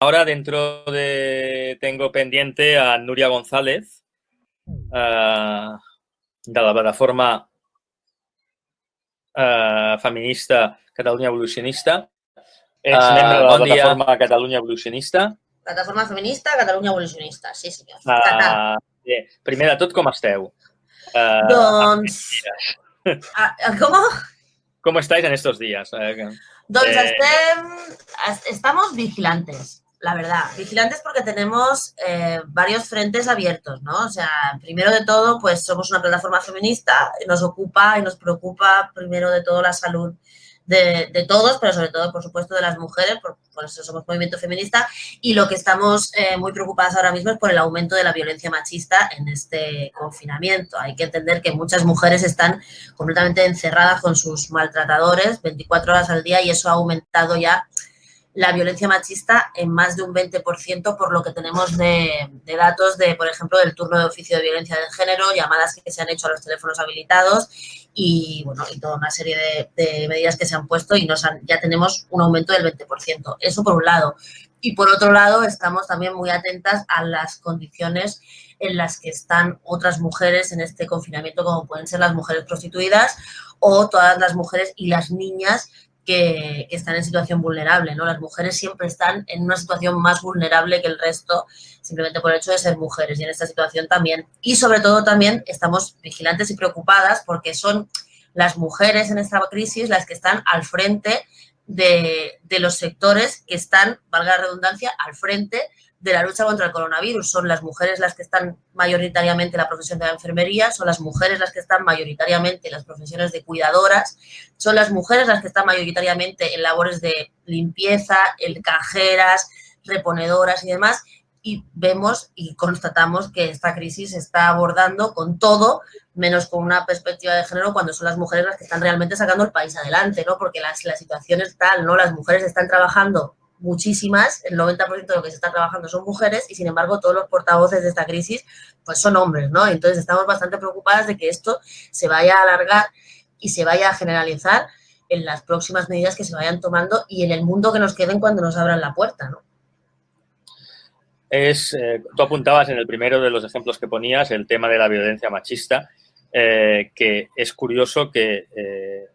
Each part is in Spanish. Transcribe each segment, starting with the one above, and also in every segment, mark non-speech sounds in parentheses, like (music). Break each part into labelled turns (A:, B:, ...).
A: ahora dentro de tengo pendiente a Nuria González uh, de la plataforma uh, feminista Catalunya Evolucionista. Ets uh, membre de la bon plataforma dia. Catalunya Evolucionista.
B: Plataforma feminista Catalunya Evolucionista, sí senyor.
A: Uh, bé, primer de tot, com esteu?
B: Uh, doncs... Uh, (laughs) com?
A: ¿Cómo estáis en estos días? Eh,
B: doncs eh... estem, estamos vigilantes la verdad. Vigilantes porque tenemos eh, varios frentes abiertos, ¿no? O sea, primero de todo, pues somos una plataforma feminista, nos ocupa y nos preocupa primero de todo la salud de, todos, pero sobre todo, por supuesto, de las mujeres, por, eso somos movimiento feminista, y lo que estamos eh, muy preocupadas ahora mismo es por el aumento de la violencia machista en este confinamiento. Hay que entender que muchas mujeres están completamente encerradas con sus maltratadores 24 horas al día y eso ha aumentado ya la violencia machista en más de un 20% por lo que tenemos de, datos de, por ejemplo, del turno de oficio de violencia de género, llamadas que se han hecho a los teléfonos habilitados y, bueno, y toda una serie de, medidas que se han puesto y nos ya tenemos un aumento del 20%. Eso por un lado. Y por otro lado, estamos también muy atentas a las condiciones en las que están otras mujeres en este confinamiento, como pueden ser las mujeres prostituidas o todas las mujeres y las niñas que, están en situación vulnerable, ¿no? Las mujeres siempre están en una situación más vulnerable que el resto, simplemente por el hecho de ser mujeres, y en esta situación también. Y sobre todo también estamos vigilantes y preocupadas porque son las mujeres en esta crisis las que están al frente de, de los sectores que están, valga la redundancia, al frente de la lucha contra el coronavirus. Son las mujeres las que están mayoritariamente en la profesión de la enfermería, son las mujeres las que están mayoritariamente en las profesiones de cuidadoras, son las mujeres las que están mayoritariamente en labores de limpieza, en cajeras, reponedoras y demás. Y vemos y constatamos que esta crisis se está abordando con todo, menos con una perspectiva de género, cuando son las mujeres las que están realmente sacando el país adelante, ¿no? Porque la, la situación es tal, ¿no? Las mujeres están trabajando muchísimas, el 90% de lo que se está trabajando son mujeres y sin embargo todos los portavoces de esta crisis pues son hombres, ¿no? Entonces estamos bastante preocupadas de que esto se vaya a alargar y se vaya a generalizar en las próximas medidas que se vayan tomando y en el mundo que nos queden cuando nos abran la puerta, ¿no?
A: Es, eh, tú apuntabas en el primero de los ejemplos que ponías el tema de la violencia machista, eh, que es curioso que eh,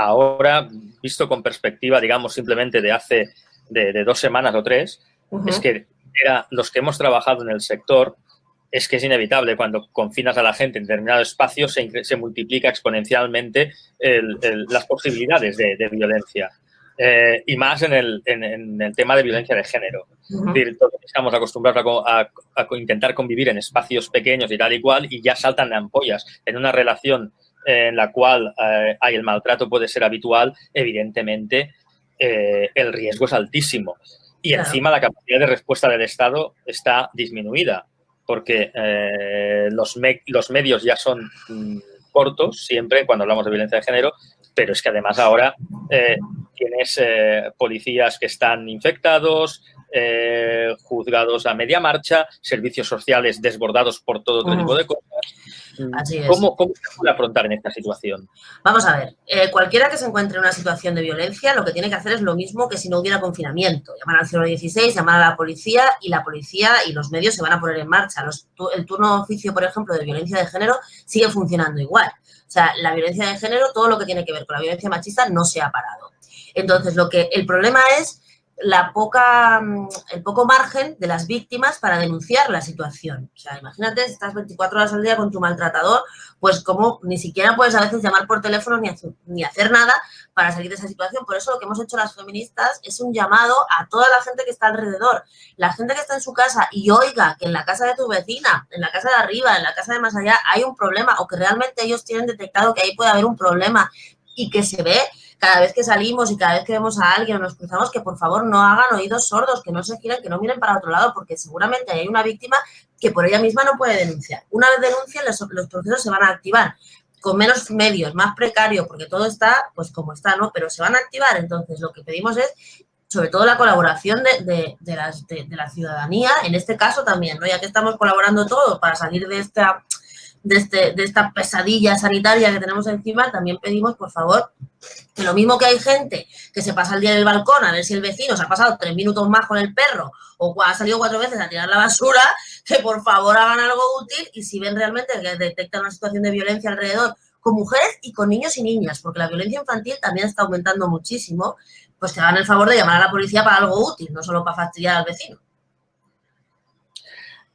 A: ahora, visto con perspectiva, digamos, simplemente de hace de, dos semanas o tres, es que era, los que hemos trabajado en el sector, es que es inevitable cuando confinas a la gente en determinado espacio, se, se multiplica exponencialmente las posibilidades de, violencia. Eh, y más en el, en, el, tema de violencia de género. estamos acostumbrados a, a, intentar convivir en espacios pequeños y tal y cual, y ya saltan de ampollas en una relación en la cual eh, hay el maltrato puede ser habitual, evidentemente eh, el riesgo es altísimo. Y encima la capacidad de respuesta del Estado está disminuida, porque eh, los, los medios ya son mm, cortos, siempre cuando hablamos de violencia de género, pero es que además ahora tienes policías que están infectados, juzgados a media marcha, servicios sociales desbordados por todo otro tipo de cosas. Mm. Así es. ¿Cómo, se puede afrontar en esta situación?
B: Vamos a ver, eh, cualquiera que se encuentre en una situación de violencia lo que tiene que hacer es lo mismo que si no hubiera confinamiento. Llamar al 016, llamar a la policía y la policía y los medios se van a poner en marcha. el turno de oficio, por ejemplo, de violencia de género sigue funcionando igual. O sea, la violencia de género, todo lo que tiene que ver con la violencia machista no se ha parado. Entonces, lo que el problema es la poca, mm, el poco margen de las víctimas para denunciar la situación. O sea, imagínate, si estás 24 horas al día con tu maltratador, pues como ni siquiera puedes a veces llamar por teléfono ni hacer, ni hacer nada para salir de esa situación. Por eso lo que hemos hecho las feministas es un llamado a toda la gente que está alrededor, la gente que está en su casa y oiga que en la casa de tu vecina, en la casa de arriba, en la casa de más allá hay un problema o que realmente ellos tienen detectado que ahí puede haber un problema y que se ve cada vez que salimos y cada vez que vemos a alguien o nos cruzamos, que por favor no hagan oídos sordos, que no se giren, que no miren para otro lado, porque seguramente hay una víctima que por ella misma no puede denunciar. Una vez denuncia, los, procesos se van a activar con menos medios, más precario, porque todo está pues como está, ¿no? Pero se van a activar. Entonces, lo que pedimos es sobre todo la colaboración de, de, de la ciudadanía, en este caso también, ¿no? Ya que estamos colaborando todos para salir de esta de, este, de esta pesadilla sanitaria que tenemos encima, también pedimos, por favor, que lo mismo que hay gente que se pasa el día en el balcón a ver si el vecino se ha pasado tres minutos más con el perro o ha salido cuatro veces a tirar la basura, (laughs) que por favor hagan algo útil y si ven realmente que detectan una situación de violencia alrededor con mujeres y con niños y niñas, porque la violencia infantil también está aumentando muchísimo, pues que hagan el favor de llamar a la policía para algo útil, no solo para fastidiar al vecino.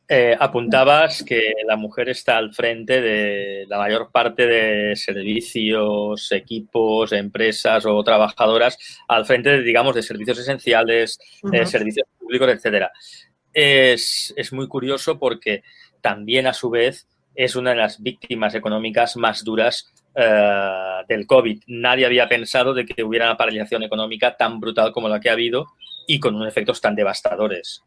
A: Eh, apuntabas que la mujer está al frente de la mayor parte de servicios, equipos, empresas o trabajadoras, al frente, de, digamos, de servicios esenciales, servicios públicos, etcétera. Es, es, muy curioso porque también, a su vez, es una de las víctimas económicas más duras eh, del COVID. Nadie había pensado de que hubiera una paralización económica tan brutal como la que ha habido y con unos efectos tan devastadores.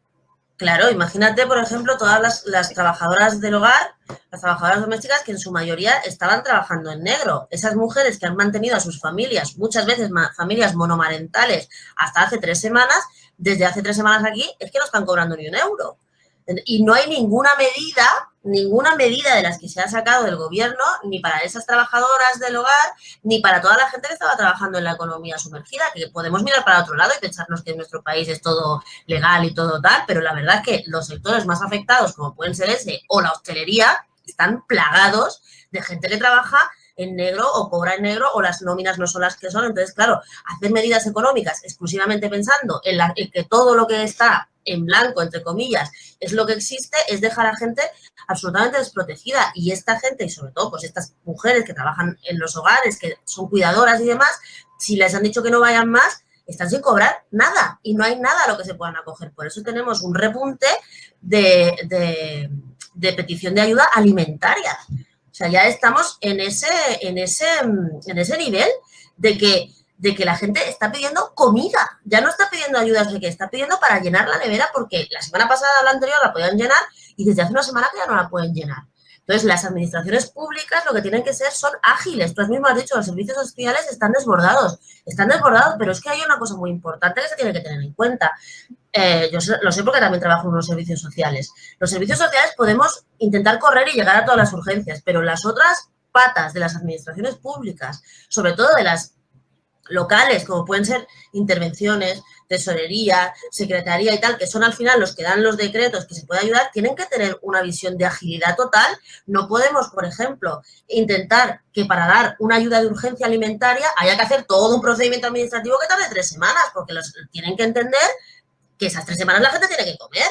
B: Claro, imagínate, por ejemplo, todas las, trabajadoras del hogar, las trabajadoras domésticas que en su mayoría estaban trabajando en negro. Esas mujeres que han mantenido a sus familias, muchas veces familias monomarentales, hasta hace tres semanas, desde hace tres semanas aquí, es que no están cobrando ni un euro. Y no hay ninguna medida, ninguna medida de las que se ha sacado del gobierno, ni para esas trabajadoras del hogar, ni para toda la gente que estaba trabajando en la economía sumergida, que podemos mirar para otro lado y pensarnos que en nuestro país es todo legal y todo tal, pero la verdad es que los sectores más afectados, como pueden ser ese o la hostelería, están plagados de gente que trabaja en negro o cobra en negro o las nóminas no son las que son. Entonces, claro, hacer medidas económicas exclusivamente pensando en, la, que todo lo que está en blanco, entre comillas, es lo que existe, es dejar a gente absolutamente desprotegida. Y esta gente, y sobre todo pues estas mujeres que trabajan en los hogares, que son cuidadoras y demás, si les han dicho que no vayan más, están sin cobrar nada y no hay nada a lo que se puedan acoger. Por eso tenemos un repunte de, de, petición de ayuda alimentaria. Sea, ya estamos en ese, en ese, en ese nivel de que de que la gente está pidiendo comida, ya no está pidiendo ayudas de que está pidiendo para llenar la nevera porque la semana pasada la anterior la podían llenar y desde hace una semana que ya no la pueden llenar. Entonces, las administraciones públicas lo que tienen que ser son ágiles. Tú mismo has dicho, los servicios sociales están desbordados. Están desbordados, pero es que hay una cosa muy importante que se tiene que tener en cuenta. Eh, yo lo sé porque también trabajo en los servicios sociales. Los servicios sociales podemos intentar correr y llegar a todas las urgencias, pero las otras patas de las administraciones públicas, sobre todo de las locales, como pueden ser intervenciones, tesorería, secretaría y tal, que son al final los que dan los decretos que se puede ayudar, tienen que tener una visión de agilidad total. No podemos, por ejemplo, intentar que para dar una ayuda de urgencia alimentaria haya que hacer todo un procedimiento administrativo que tarde tres semanas, porque los, tienen que entender que esas tres semanas la gente tiene que comer.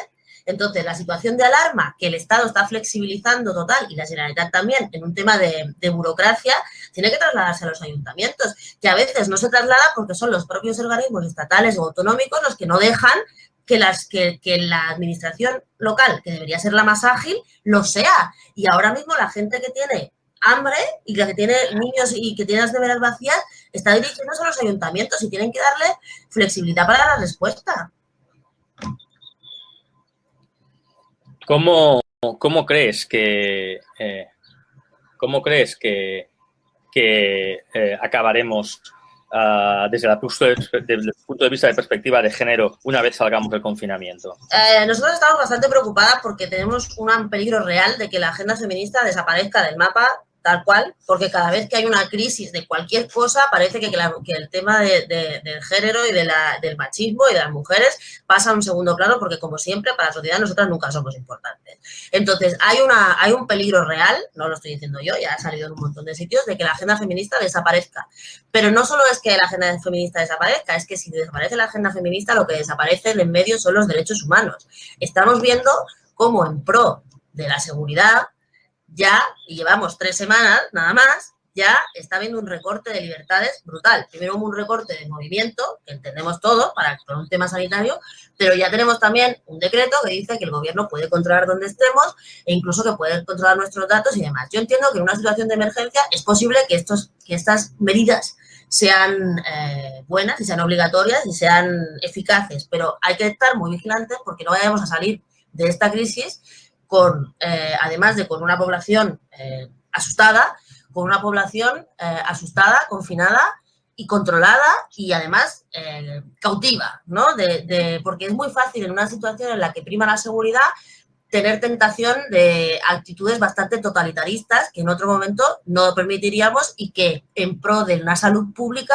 B: Entonces, la situación de alarma que el Estado está flexibilizando total y la Generalitat también en un tema de, burocracia, tiene que trasladarse a los ayuntamientos, que a veces no se traslada porque son los propios organismos estatales o autonómicos los que no dejan que, las, que, la administración local, que debería ser la más ágil, lo sea. Y ahora mismo la gente que tiene hambre y que tiene niños y que tiene las neveras vacías está dirigiéndose a los ayuntamientos y tienen que darle flexibilidad para la respuesta.
A: ¿Cómo, cómo crees que, eh, cómo crees que, que eh, acabaremos uh, desde, el punto de, vista de perspectiva de género una vez salgamos del confinamiento?
B: Eh, nosotros estamos bastante preocupadas porque tenemos un peligro real de que la agenda feminista desaparezca del mapa tal cual, porque cada vez que hay una crisis de cualquier cosa, parece que, el tema del género y del machismo y de las mujeres pasa a un segundo plano, porque como siempre, para la sociedad nosotras nunca somos importantes. Entonces, hay, hay un peligro real, no lo estoy diciendo yo, ya ha salido en un montón de sitios, de que la agenda feminista desaparezca. Pero no solo es que la agenda feminista desaparezca, es que si desaparece la agenda feminista, lo que desaparece en medio son los derechos humanos. Estamos viendo cómo en pro de la seguridad, ya, y llevamos tres semanas nada más, ya está habiendo un recorte de libertades brutal. Primero un recorte de movimiento, que entendemos todo, para por un tema sanitario, pero ya tenemos también un decreto que dice que el gobierno puede controlar dónde estemos e incluso que puede controlar nuestros datos y demás. Yo entiendo que en una situación de emergencia es posible que, estos, que estas medidas sean eh, buenas y sean obligatorias y sean eficaces, pero hay que estar muy vigilantes porque no vayamos a salir de esta crisis con, eh, además de con una población eh, asustada, con una población eh, asustada, confinada y controlada y además cautiva, ¿no? De, porque es muy fácil en una situación en la que prima la seguridad tener tentación de actitudes bastante totalitaristas que en otro momento no permitiríamos y que en pro de una salud pública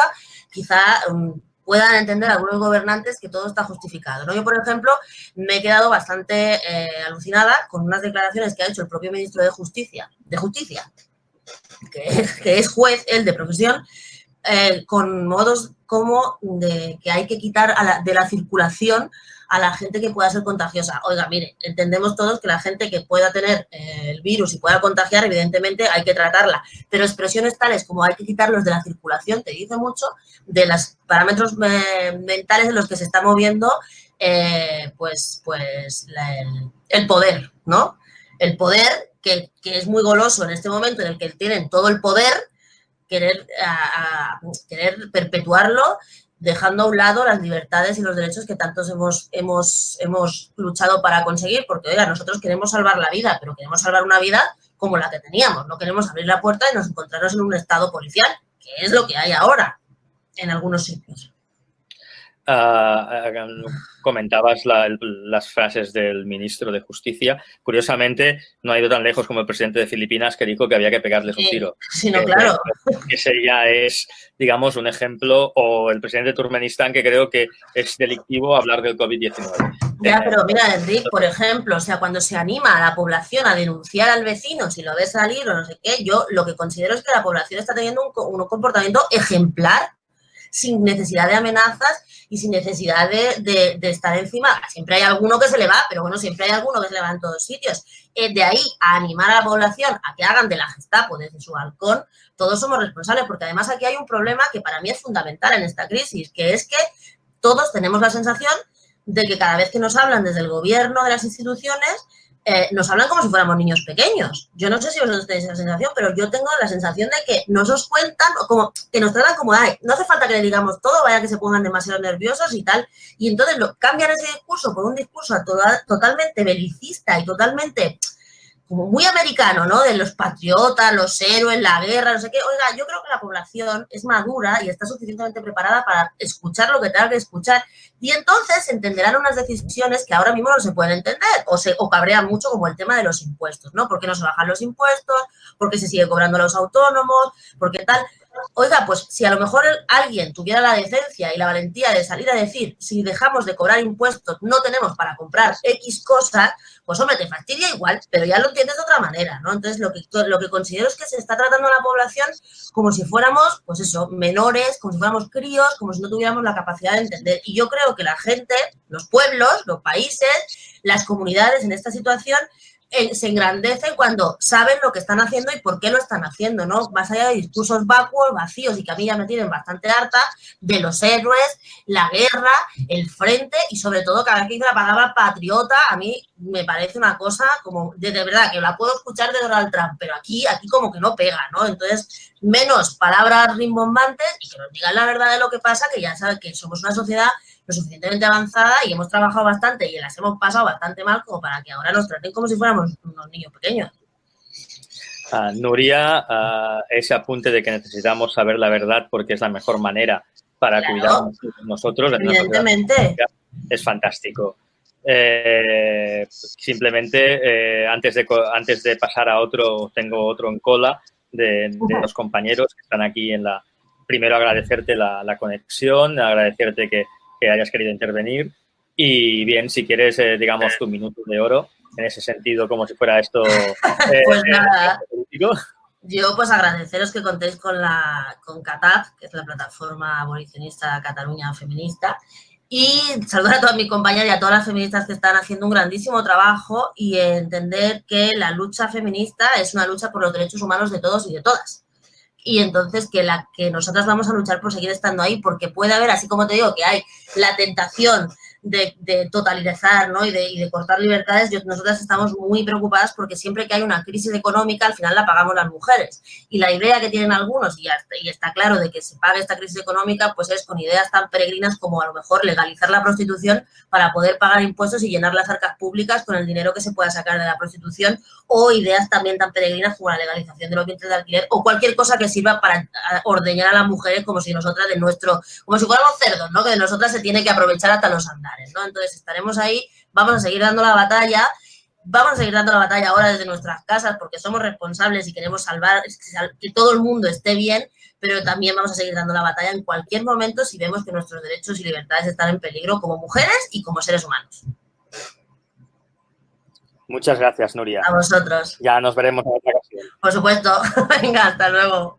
B: quizá um, puedan entender algunos gobernantes que todo está justificado. Yo, por ejemplo, me he quedado bastante eh, alucinada con unas declaraciones que ha hecho el propio ministro de Justicia, de Justicia, que, es juez, él de profesión, eh, con modos como de que hay que quitar de la circulación a la gente que pueda ser contagiosa. Oiga, mire, entendemos todos que la gente que pueda tener eh, el virus y pueda contagiar, evidentemente hay que tratarla, pero expresiones tales como hay que quitarlos de la circulación te dice mucho de los parámetros eh, mentales en los que se está moviendo eh, pues, pues el, poder, ¿no? El poder que, es muy goloso en este momento en el que tienen todo el poder, querer, querer perpetuarlo dejando a un lado las libertades y los derechos que tantos hemos, hemos, hemos luchado para conseguir, porque, oiga, nosotros queremos salvar la vida, pero queremos salvar una vida como la que teníamos, no queremos abrir la puerta y nos encontrarnos en un estado policial, que es lo que hay ahora en algunos sitios.
A: Ah, comentabas las frases del ministro de Justicia. Curiosamente, no ha ido tan lejos como el presidente de Filipinas que dijo que había que pegarles un tiro.
B: Sí, no, claro. (laughs)
A: Ese ya es, digamos, un ejemplo. O el presidente de Turkmenistán, que creo que es delictivo hablar del COVID-19.
B: Ya, pero mira, Enrique, por ejemplo, o sea, cuando se anima a la población a denunciar al vecino si lo ve salir o no sé qué, yo lo que considero es que la población está teniendo un comportamiento ejemplar sin necesidad de amenazas y sin necesidad de, estar encima. Siempre hay alguno que se le va, pero bueno, siempre hay alguno que se le va en todos sitios. Eh, de ahí a animar a la población a que hagan de la Gestapo desde su balcón, todos somos responsables, porque además aquí hay un problema que para mí es fundamental en esta crisis, que es que todos tenemos la sensación de que cada vez que nos hablan desde el gobierno, de las instituciones, eh, nos hablan como si fuéramos niños pequeños. Yo no sé si vosotros tenéis esa sensación, pero yo tengo la sensación de que nos os cuentan, como que nos tratan como, ay, no hace falta que le digamos todo, vaya que se pongan demasiado nerviosos y tal. Y entonces lo, cambian ese discurso por un discurso totalmente belicista y totalmente como muy americano, ¿no? De los patriotas, los héroes, la guerra, no sé qué. Oiga, yo creo que la población es madura y está suficientemente preparada para escuchar lo que tenga que escuchar y entonces entenderán unas decisiones que ahora mismo no se pueden entender o, se, o cabrean mucho como el tema de los impuestos, ¿no? ¿Por qué no se bajan los impuestos? ¿Por qué se sigue cobrando a los autónomos? ¿Por qué tal? Oiga, pues si a lo mejor alguien tuviera la decencia y la valentía de salir a decir, si dejamos de cobrar impuestos, no tenemos para comprar X cosas, pues hombre, te fastidia igual, pero ya lo entiendes de otra manera, ¿no? Entonces, lo que, lo que considero es que se está tratando a la población como si fuéramos, pues eso, menores, como si fuéramos críos, como si no tuviéramos la capacidad de entender. Y yo creo que la gente, los pueblos, los países, las comunidades en esta situación se engrandecen cuando saben lo que están haciendo y por qué lo están haciendo, ¿no? Más allá de discursos vacuos, vacíos y que a mí ya me tienen bastante harta de los héroes, la guerra, el frente y sobre todo cada vez que dice la palabra patriota, a mí me parece una cosa como, de, verdad, que la puedo escuchar de Donald Trump, pero aquí, aquí como que no pega, ¿no? Entonces, menos palabras rimbombantes y que nos digan la verdad de lo que pasa, que ya saben que somos una sociedad lo suficientemente avanzada y hemos trabajado bastante y las hemos pasado bastante mal como para que ahora nos traten como si fuéramos unos niños pequeños.
A: Uh, Nuria, uh, ese apunte de que necesitamos saber la verdad porque es la mejor manera para claro. cuidarnos nosotros.
B: Evidentemente.
A: Es fantástico. Eh, simplemente, eh, antes, de, antes de pasar a otro, tengo otro en cola de, de los compañeros que están aquí en la... Primero agradecerte la, la conexión, agradecerte que que hayas querido intervenir. Y bien, si quieres, eh, digamos, tu minuto de oro, en ese sentido, como si fuera esto. (laughs)
B: Eh, pues nada. Yo pues agradeceros que contéis con la con CATAF, que es la plataforma abolicionista Cataluña Feminista, y saludar a todas mis compañeras y a todas las feministas que están haciendo un grandísimo trabajo y entender que la lucha feminista es una lucha por los derechos humanos de todos y de todas y entonces que la que nosotras vamos a luchar por seguir estando ahí, porque puede haber, así como te digo, que hay la tentación de, de totalizar ¿no? y, de, y de cortar libertades, yo, nosotras estamos muy preocupadas porque siempre que hay una crisis económica, al final la pagamos las mujeres. Y la idea que tienen algunos, y, está, y está claro de que se pague esta crisis económica, pues es con ideas tan peregrinas como a lo mejor legalizar la prostitución para poder pagar impuestos y llenar las arcas públicas con el dinero que se pueda sacar de la prostitución, o ideas también tan peregrinas como la legalización de los vientres de alquiler, o cualquier cosa que sirva para ordeñar a las mujeres como si nosotras de nuestro, como si fuéramos cerdos, ¿no? Que de nosotras se tiene que aprovechar hasta los andares. Entonces estaremos ahí, vamos a seguir dando la batalla vamos a seguir dando la batalla ahora desde nuestras casas porque somos responsables y queremos salvar, que todo el mundo esté bien, pero también vamos a seguir dando la batalla en cualquier momento si vemos que nuestros derechos y libertades están en peligro como mujeres y como seres humanos.
A: Muchas gracias, Nuria.
B: A vosotros.
A: Ya nos veremos en otra ocasión.
B: Por supuesto. (laughs) Venga, hasta luego.